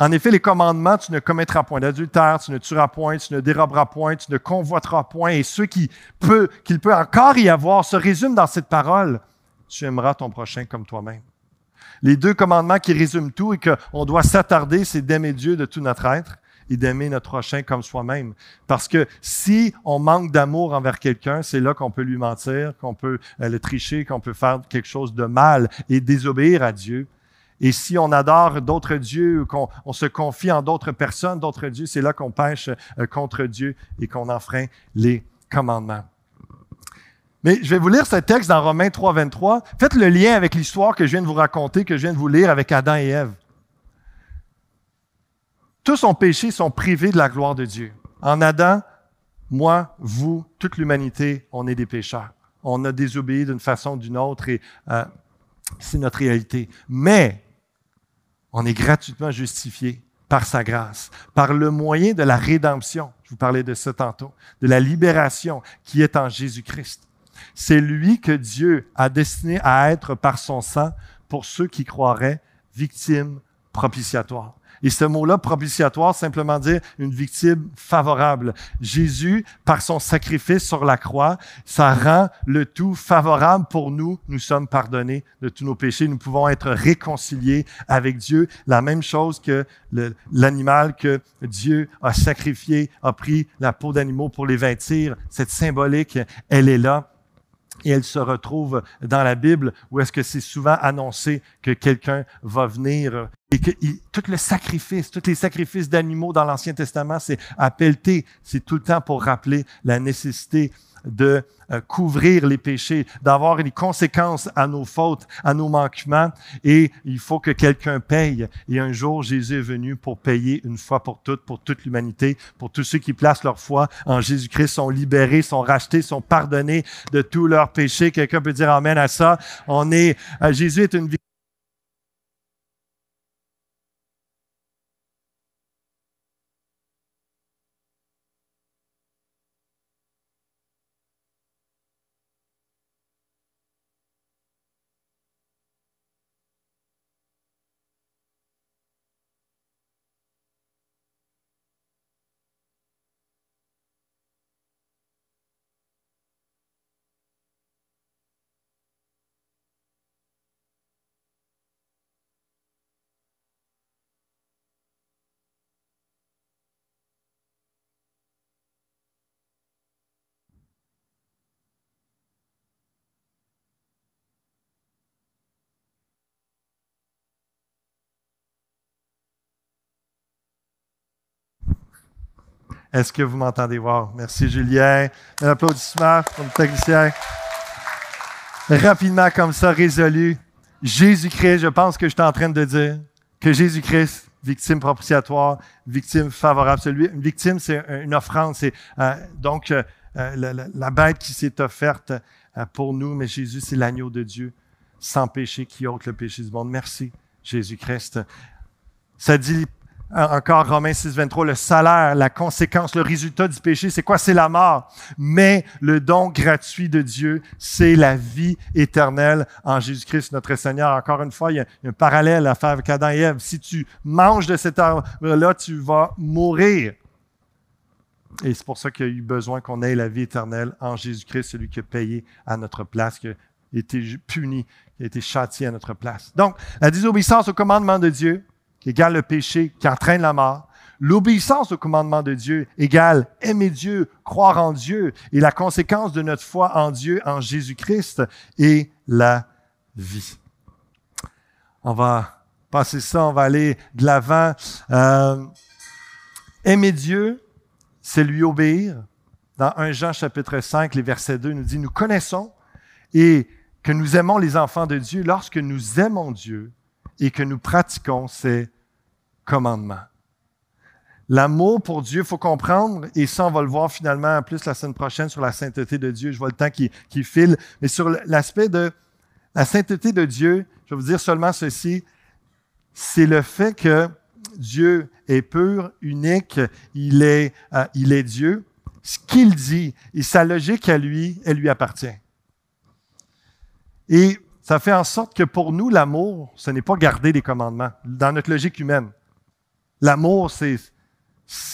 En effet, les commandements, tu ne commettras point d'adultère, tu ne tueras point, tu ne déroberas point, tu ne convoiteras point. Et ce qui peut, qu'il peut encore y avoir se résume dans cette parole. Tu aimeras ton prochain comme toi-même. Les deux commandements qui résument tout et qu'on doit s'attarder, c'est d'aimer Dieu de tout notre être et d'aimer notre prochain comme soi-même. Parce que si on manque d'amour envers quelqu'un, c'est là qu'on peut lui mentir, qu'on peut euh, le tricher, qu'on peut faire quelque chose de mal et désobéir à Dieu. Et si on adore d'autres dieux, qu'on on se confie en d'autres personnes, d'autres dieux, c'est là qu'on pêche euh, contre Dieu et qu'on enfreint les commandements. Mais je vais vous lire ce texte dans Romains 3, 23. Faites le lien avec l'histoire que je viens de vous raconter, que je viens de vous lire avec Adam et Ève. Tous ont péché, sont privés de la gloire de Dieu. En Adam, moi, vous, toute l'humanité, on est des pécheurs. On a désobéi d'une façon ou d'une autre et euh, c'est notre réalité. Mais on est gratuitement justifié par sa grâce, par le moyen de la rédemption. Je vous parlais de ça tantôt, de la libération qui est en Jésus-Christ. C'est lui que Dieu a destiné à être par son sang pour ceux qui croiraient victimes propitiatoires. Et ce mot-là, propitiatoire, simplement dire une victime favorable. Jésus, par son sacrifice sur la croix, ça rend le tout favorable pour nous. Nous sommes pardonnés de tous nos péchés. Nous pouvons être réconciliés avec Dieu. La même chose que l'animal que Dieu a sacrifié, a pris la peau d'animaux pour les vêtir. Cette symbolique, elle est là et elle se retrouve dans la Bible où est-ce que c'est souvent annoncé que quelqu'un va venir Et que tout le sacrifice, tous les sacrifices d'animaux dans l'Ancien Testament, c'est à C'est tout le temps pour rappeler la nécessité de euh, couvrir les péchés, d'avoir des conséquences à nos fautes, à nos manquements, et il faut que quelqu'un paye. Et un jour, Jésus est venu pour payer une fois pour toutes, pour toute l'humanité, pour tous ceux qui placent leur foi en Jésus-Christ, sont libérés, sont rachetés, sont pardonnés de tous leurs péchés. Quelqu'un peut dire Amen à ça? On est, euh, Jésus est une Est-ce que vous m'entendez? Voir? Merci Julien. Un applaudissement pour le technicien. Rapidement comme ça, résolu. Jésus-Christ, je pense que je suis en train de dire que Jésus-Christ, victime propitiatoire, victime favorable. Celui, une victime, c'est une offrande. C'est euh, donc euh, la, la, bête qui s'est offerte euh, pour nous, mais Jésus, c'est l'agneau de Dieu sans péché qui ôte le péché du monde. Merci, Jésus-Christ. Ça dit encore Romains 6, 23, le salaire, la conséquence, le résultat du péché, c'est quoi? C'est la mort. Mais le don gratuit de Dieu, c'est la vie éternelle en Jésus-Christ, notre Seigneur. Encore une fois, il y a un parallèle à faire avec Adam et Ève. Si tu manges de cet arbre-là, tu vas mourir. Et c'est pour ça qu'il y a eu besoin qu'on ait la vie éternelle en Jésus-Christ, celui qui a payé à notre place, qui a été puni, qui a été châtié à notre place. Donc, la désobéissance au commandement de Dieu, égale le péché, qui entraîne la mort. L'obéissance au commandement de Dieu égale aimer Dieu, croire en Dieu et la conséquence de notre foi en Dieu, en Jésus-Christ et la vie. On va passer ça, on va aller de l'avant. Euh, aimer Dieu, c'est lui obéir. Dans 1 Jean chapitre 5, les versets 2 nous dit, nous connaissons et que nous aimons les enfants de Dieu lorsque nous aimons Dieu et que nous pratiquons ces commandements. L'amour pour Dieu, faut comprendre, et ça, on va le voir finalement en plus la semaine prochaine sur la sainteté de Dieu. Je vois le temps qui, qui file. Mais sur l'aspect de la sainteté de Dieu, je vais vous dire seulement ceci. C'est le fait que Dieu est pur, unique, il est, euh, il est Dieu. Ce qu'il dit et sa logique à lui, elle lui appartient. Et ça fait en sorte que pour nous, l'amour, ce n'est pas garder les commandements, dans notre logique humaine. L'amour, c'est,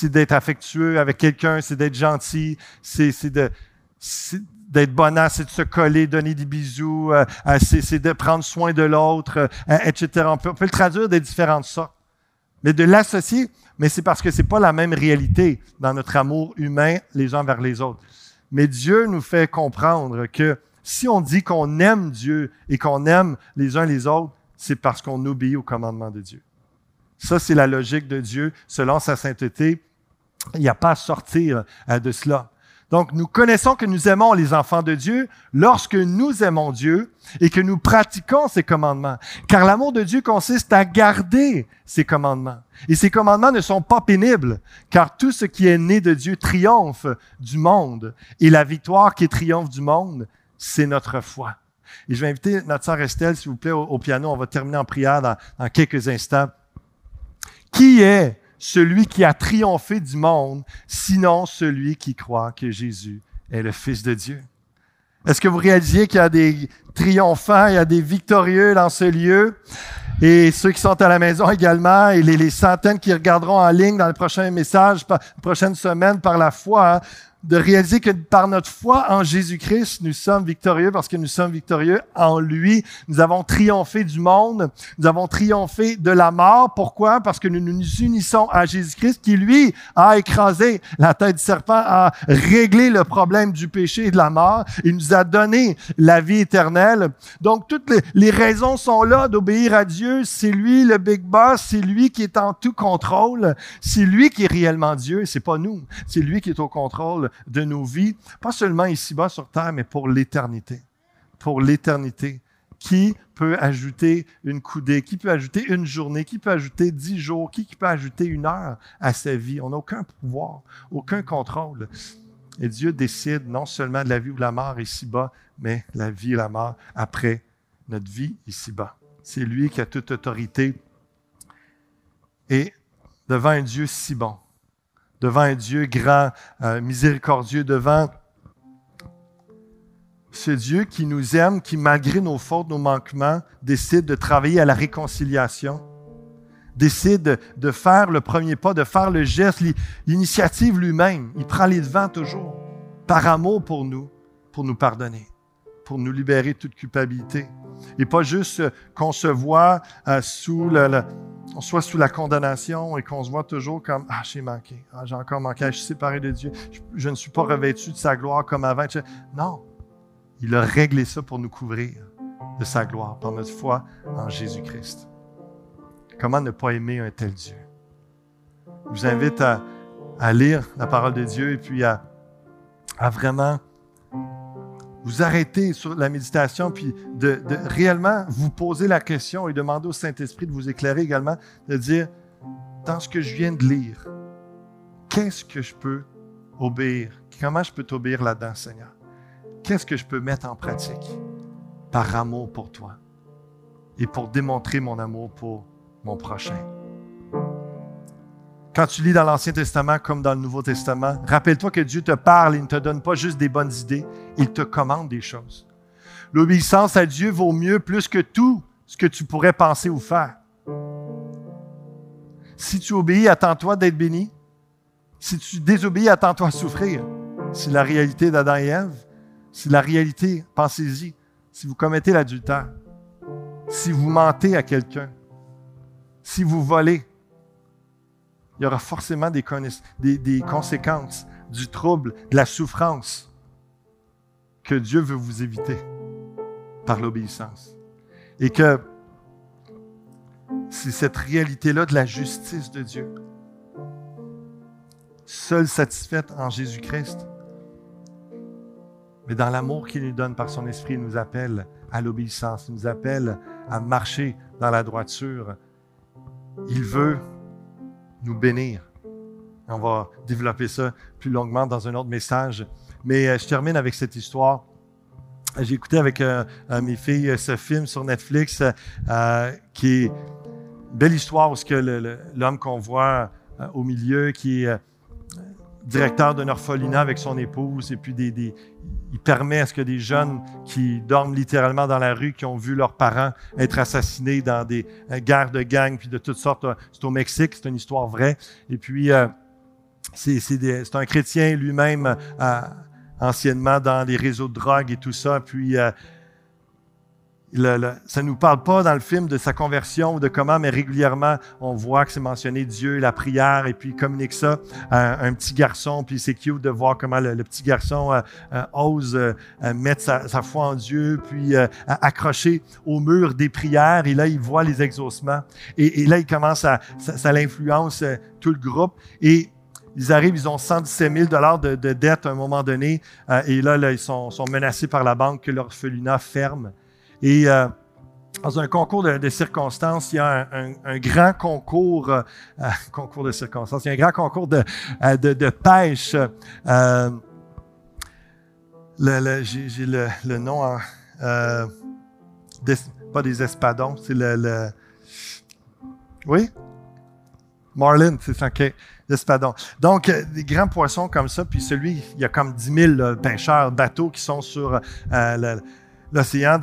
d'être affectueux avec quelqu'un, c'est d'être gentil, c'est, d'être bonasse, c'est de se coller, donner des bisous, euh, euh, c'est, de prendre soin de l'autre, euh, etc. On peut, le traduire de différentes sortes. Mais de l'associer, mais c'est parce que c'est pas la même réalité dans notre amour humain les uns vers les autres. Mais Dieu nous fait comprendre que si on dit qu'on aime Dieu et qu'on aime les uns les autres, c'est parce qu'on obéit au commandement de Dieu. Ça, c'est la logique de Dieu selon sa sainteté. Il n'y a pas à sortir euh, de cela. Donc, nous connaissons que nous aimons les enfants de Dieu lorsque nous aimons Dieu et que nous pratiquons ses commandements. Car l'amour de Dieu consiste à garder ses commandements. Et ces commandements ne sont pas pénibles, car tout ce qui est né de Dieu triomphe du monde. Et la victoire qui triomphe du monde, c'est notre foi. Et je vais inviter notre sœur Estelle, s'il vous plaît, au, piano. On va terminer en prière dans quelques instants. Qui est celui qui a triomphé du monde, sinon celui qui croit que Jésus est le Fils de Dieu? Est-ce que vous réalisiez qu'il y a des triomphants, il y a des victorieux dans ce lieu? Et ceux qui sont à la maison également, et les, centaines qui regarderont en ligne dans le prochain message, les prochaines semaines par la foi, hein, de réaliser que par notre foi en Jésus-Christ, nous sommes victorieux parce que nous sommes victorieux en lui. Nous avons triomphé du monde, nous avons triomphé de la mort. Pourquoi? Parce que nous nous unissons à Jésus-Christ qui, lui, a écrasé la tête du serpent, a réglé le problème du péché et de la mort. Il nous a donné la vie éternelle. Donc, toutes les, raisons sont là d'obéir à Dieu. C'est lui le big boss, c'est lui qui est en tout contrôle, c'est lui qui est réellement Dieu, c'est pas nous. C'est lui qui est au contrôle de nos vies, pas seulement ici-bas sur terre, mais pour l'éternité. Pour l'éternité. Qui peut ajouter une coudée? Qui peut ajouter une journée? Qui peut ajouter dix jours? Qui, peut ajouter une heure à sa vie? On n'a aucun pouvoir, aucun contrôle. Et Dieu décide non seulement de la vie ou de la mort ici-bas, mais la vie et la mort après notre vie ici-bas. C'est lui qui a toute autorité. Et devant un Dieu si bon, devant un Dieu grand, euh, miséricordieux, devant ce Dieu qui nous aime, qui malgré nos fautes, nos manquements, décide de travailler à la réconciliation, décide de faire le premier pas, de faire le geste, l'initiative lui-même. Il prend les devants toujours, par amour pour nous, pour nous pardonner, pour nous libérer de toute culpabilité. Et pas juste voit euh, sous le on soit sous la condamnation et qu'on se voit toujours comme Ah, j'ai manqué, ah, j'ai encore manqué, je suis séparé de Dieu, je, ne suis pas revêtu de sa gloire comme avant. Non, il a réglé ça pour nous couvrir de sa gloire par notre foi en Jésus-Christ. Comment ne pas aimer un tel Dieu? Je vous invite à, lire la parole de Dieu et puis à, à vraiment vous arrêtez sur la méditation, puis de, réellement vous poser la question et demander au Saint-Esprit de vous éclairer également, de dire, dans ce que je viens de lire, qu'est-ce que je peux obéir? Comment je peux t'obéir là-dedans, Seigneur? Qu'est-ce que je peux mettre en pratique par amour pour toi et pour démontrer mon amour pour mon prochain? Quand tu lis dans l'Ancien Testament comme dans le Nouveau Testament, rappelle-toi que Dieu te parle, il ne te donne pas juste des bonnes idées, il te commande des choses. L'obéissance à Dieu vaut mieux plus que tout ce que tu pourrais penser ou faire. Si tu obéis, attends-toi d'être béni. Si tu désobéis, attends-toi à souffrir. C'est la réalité d'Adam et Ève. C'est la réalité, pensez-y. Si vous commettez l'adultère, si vous mentez à quelqu'un, si vous volez, il y aura forcément des, des, conséquences du trouble, de la souffrance que Dieu veut vous éviter par l'obéissance. Et que c'est cette réalité-là de la justice de Dieu, seule satisfaite en Jésus-Christ, mais dans l'amour qu'il nous donne par son esprit, il nous appelle à l'obéissance, il nous appelle à marcher dans la droiture. Il veut nous bénir. On va développer ça plus longuement dans un autre message. Mais euh, je termine avec cette histoire. J'ai écouté avec euh, euh, mes filles ce film sur Netflix qui est une belle histoire où l'homme qu'on voit au milieu, qui est directeur d'un orphelinat avec son épouse, et puis des, il permet à ce que des jeunes qui dorment littéralement dans la rue, qui ont vu leurs parents être assassinés dans des euh, guerres de gangs, puis de toutes sortes. Euh, c'est au Mexique, c'est une histoire vraie. Et puis, euh, c'est un chrétien lui-même, anciennement dans les réseaux de drogue et tout ça. Puis, ça ne nous parle pas dans le film de sa conversion ou de comment, mais régulièrement, on voit que c'est mentionné Dieu, la prière, et puis il communique ça à un petit garçon, puis c'est cute de voir comment le, petit garçon euh, euh, ose euh, mettre sa, foi en Dieu, puis accrocher au mur des prières, et là, il voit les exaucements. Et, là, il commence à, ça, l'influence tout le groupe, et ils arrivent, ils ont 117 000 dollars de, de dette à un moment donné, et là, ils sont, menacés par la banque que l'orphelinat ferme. Et euh, dans un concours de, circonstances, il y a un, grand concours, euh, concours de circonstances, il y a un grand concours de, euh, pêche. J'ai le, nom, pas des espadons, c'est le, Oui? Marlin, c'est ça, OK. Espadons. Donc, des grands poissons comme ça, puis celui, il y a comme 10 000 pêcheurs, bateaux qui sont sur l'océan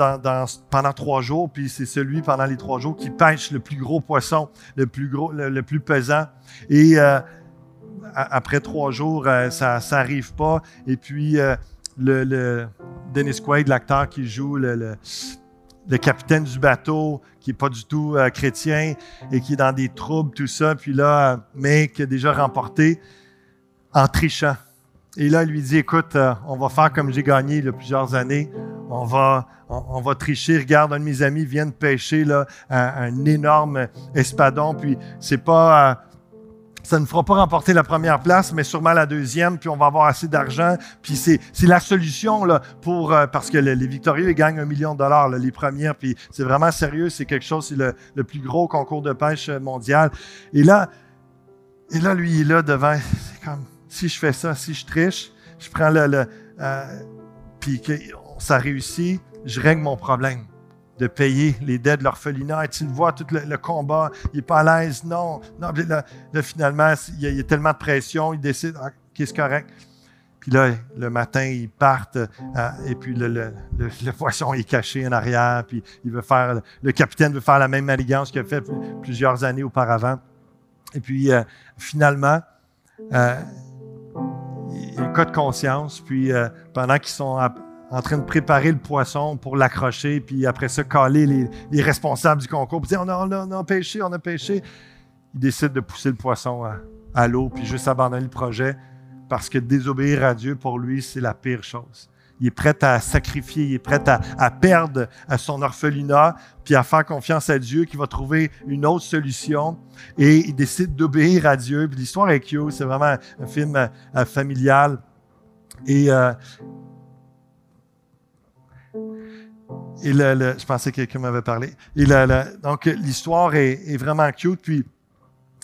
pendant trois jours, puis c'est celui pendant les trois jours qui pêche le plus gros poisson, le plus gros, le, plus pesant. Et euh, après trois jours, ça n'arrive pas. Et puis, le, Dennis Quaid, l'acteur qui joue le, capitaine du bateau, qui n'est pas du tout chrétien et qui est dans des troubles, tout ça, puis là, mais qui a déjà remporté en trichant. Et là, il lui dit, écoute, euh, on va faire comme j'ai gagné il y a plusieurs années. On va, on, va tricher. Regarde, un de mes amis vient de pêcher là, un, énorme espadon. Puis c'est pas, euh, ça ne fera pas remporter la première place, mais sûrement la deuxième. Puis on va avoir assez d'argent. Puis c'est, la solution là pour euh, parce que les, victorieux ils gagnent un million de dollars les premières. Puis c'est vraiment sérieux. C'est quelque chose. C'est le, le plus gros concours de pêche mondial. Et là, et là, lui, il est là devant. C'est comme si je fais ça, si je triche, je prends le. le euh, puis que ça réussit, je règle mon problème de payer les dettes de l'orphelinat. Et tu le vois, tout le, combat, il n'est pas à l'aise. Non, non. Là, finalement, il y, a, tellement de pression, il décide, ah, OK, c'est correct. Puis là, le matin, ils partent, euh, et puis le, le, poisson est caché en arrière, puis il veut faire, le capitaine veut faire la même alliance qu'il a fait plusieurs années auparavant. Et puis, euh, finalement, il cas de conscience, puis euh, pendant qu'ils sont en train de préparer le poisson pour l'accrocher, puis après ça, caler les, responsables du concours, puis dire on a, on, a, pêché, on a pêché, il décide de pousser le poisson à l'eau, puis juste abandonner le projet, parce que désobéir à Dieu, pour lui, c'est la pire chose il est prêt à sacrifier, il est prêt à, perdre son orphelinat, puis à faire confiance à Dieu qui va trouver une autre solution. Et il décide d'obéir à Dieu. Puis l'histoire est cute, c'est vraiment un film euh, familial. Et, euh, je pensais que quelqu'un m'avait parlé. Donc l'histoire est, vraiment cute. Puis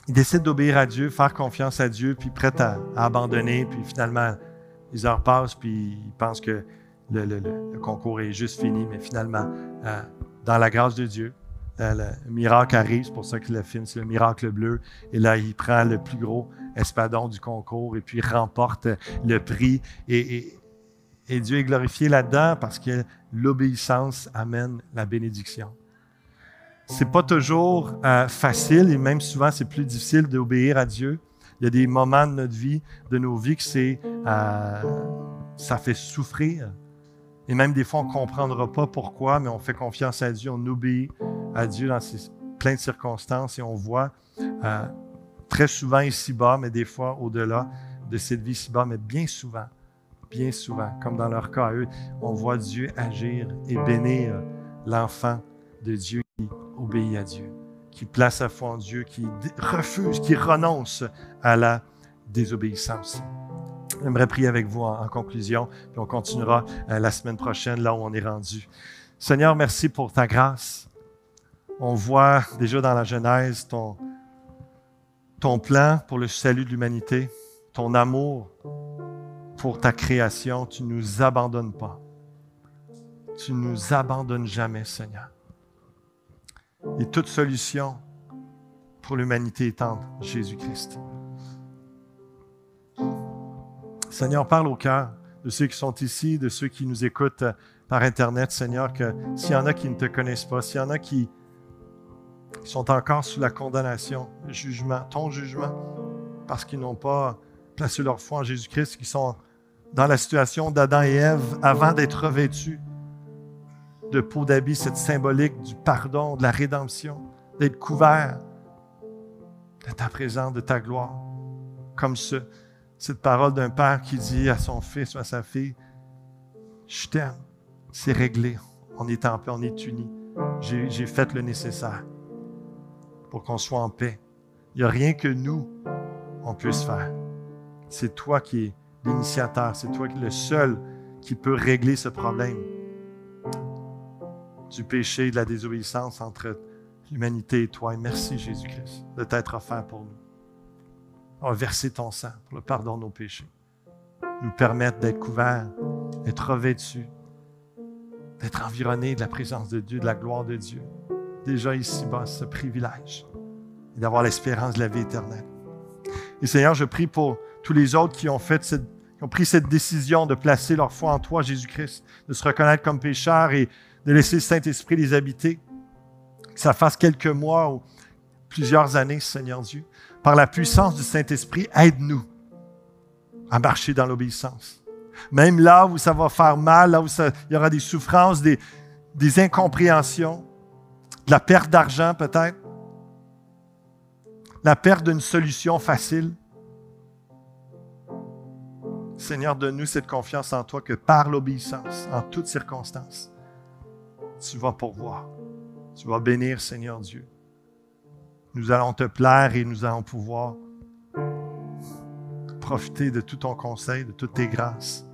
il décide d'obéir à Dieu, faire confiance à Dieu, puis prêt à abandonner. Puis finalement, les heures passent, puis ils pensent que le, concours est juste fini, mais finalement, euh, dans la grâce de Dieu, euh, le miracle arrive, c'est pour ça que le film, c'est le miracle bleu. Et là, il prend le plus gros espadon du concours et puis remporte le prix. Et, Dieu est glorifié là-dedans parce que l'obéissance amène la bénédiction. C'est pas toujours euh, facile et même souvent c'est plus difficile d'obéir à Dieu. Il y a des moments de notre vie, de nos vies, que c'est, euh, ça fait souffrir. Et même des fois, on ne comprendra pas pourquoi, mais on fait confiance à Dieu, on obéit à Dieu dans ces, plein de circonstances et on voit euh, très souvent ici-bas, mais des fois au-delà de cette vie ici-bas, mais bien souvent, bien souvent, comme dans leur cas eux, on voit Dieu agir et bénir l'enfant de Dieu qui obéit à Dieu qui place sa foi en Dieu, qui refuse, qui renonce à la désobéissance. J'aimerais prier avec vous en, conclusion, puis on continuera euh, la semaine prochaine là où on est rendu. Seigneur, merci pour ta grâce. On voit déjà dans la Genèse ton, ton plan pour le salut de l'humanité, ton amour pour ta création. Tu ne nous abandonnes pas. Tu ne nous abandonnes jamais, Seigneur. Et toute solution pour l'humanité est en Jésus-Christ. Seigneur, parle au cœur de ceux qui sont ici, de ceux qui nous écoutent par Internet, Seigneur, que s'il y en a qui ne te connaissent pas, s'il y en a qui sont encore sous la condamnation, le jugement, ton jugement, parce qu'ils n'ont pas placé leur foi en Jésus-Christ, qui sont dans la situation d'Adam et Ève avant d'être revêtus de peau d'habit, cette symbolique du pardon, de la rédemption, d'être couvert de ta présence, de ta gloire. Comme ce, cette parole d'un père qui dit à son fils ou à sa fille, je t'aime, c'est réglé, on est en paix, on est unis. J'ai fait le nécessaire pour qu'on soit en paix. Il n'y a rien que nous, on puisse faire. C'est toi qui es l'initiateur, c'est toi qui es le seul qui peut régler ce problème du péché et de la désobéissance entre l'humanité et toi. Et merci, Jésus-Christ, de t'être offert pour nous. On va verser ton sang pour le pardon de nos péchés. Nous permettre d'être couverts, d'être revêtus, d'être environnés de la présence de Dieu, de la gloire de Dieu. Déjà ici-bas, ce privilège et d'avoir l'espérance de la vie éternelle. Et Seigneur, je prie pour tous les autres qui ont fait qui ont pris cette décision de placer leur foi en toi, Jésus-Christ, de se reconnaître comme pécheurs et de laisser le Saint-Esprit les habiter. Que ça fasse quelques mois plusieurs années, Seigneur Dieu. Par la puissance du Saint-Esprit, aide-nous à marcher dans l'obéissance. Même là où ça va faire mal, là où il y aura des souffrances, des, des incompréhensions, de la perte d'argent peut-être, la perte d'une solution facile. Seigneur, donne-nous cette confiance en toi que par l'obéissance, en toutes circonstances, tu vas pourvoir. Tu vas bénir, Seigneur Dieu. Nous allons te plaire et nous allons pouvoir profiter de tout ton conseil, de toutes tes grâces,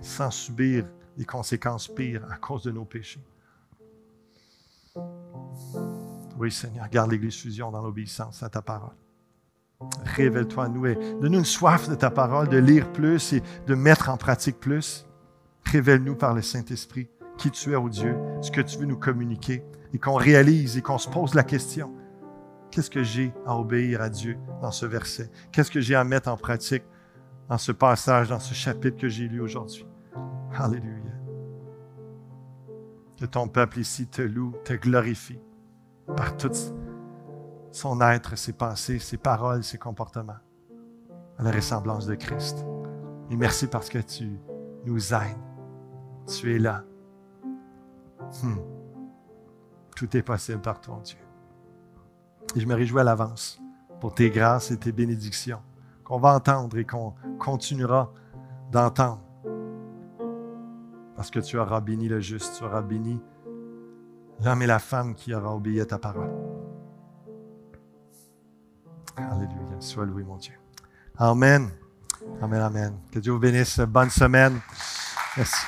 sans subir les conséquences pires à cause de nos péchés. Oui, Seigneur, garde l'Église Fusion dans l'obéissance à ta parole. Révèle-toi à nous et donne-nous une soif de ta parole, de lire plus et de mettre en pratique plus. Révèle-nous par le Saint-Esprit qui tu es, au Dieu, ce que tu veux nous communiquer et qu'on réalise et qu'on se pose la question. Qu'est-ce que j'ai à obéir à Dieu dans ce verset? Qu'est-ce que j'ai à mettre en pratique dans ce passage, dans ce chapitre que j'ai lu aujourd'hui? Alléluia. Que ton peuple ici te loue, te glorifie par tout son être, ses pensées, ses paroles, ses comportements, à la ressemblance de Christ. Et merci parce que tu nous aides. Tu es là. Hmm. Tout est possible par ton Dieu. Et je me réjouis à l'avance pour tes grâces et tes bénédictions qu'on va entendre et qu'on continuera d'entendre parce que tu auras béni le juste, tu auras béni l'homme et la femme qui aura obéi à ta parole. Alléluia. Sois loué, mon Dieu. Amen. Amen, amen. Que Dieu vous bénisse. Bonne semaine. Merci.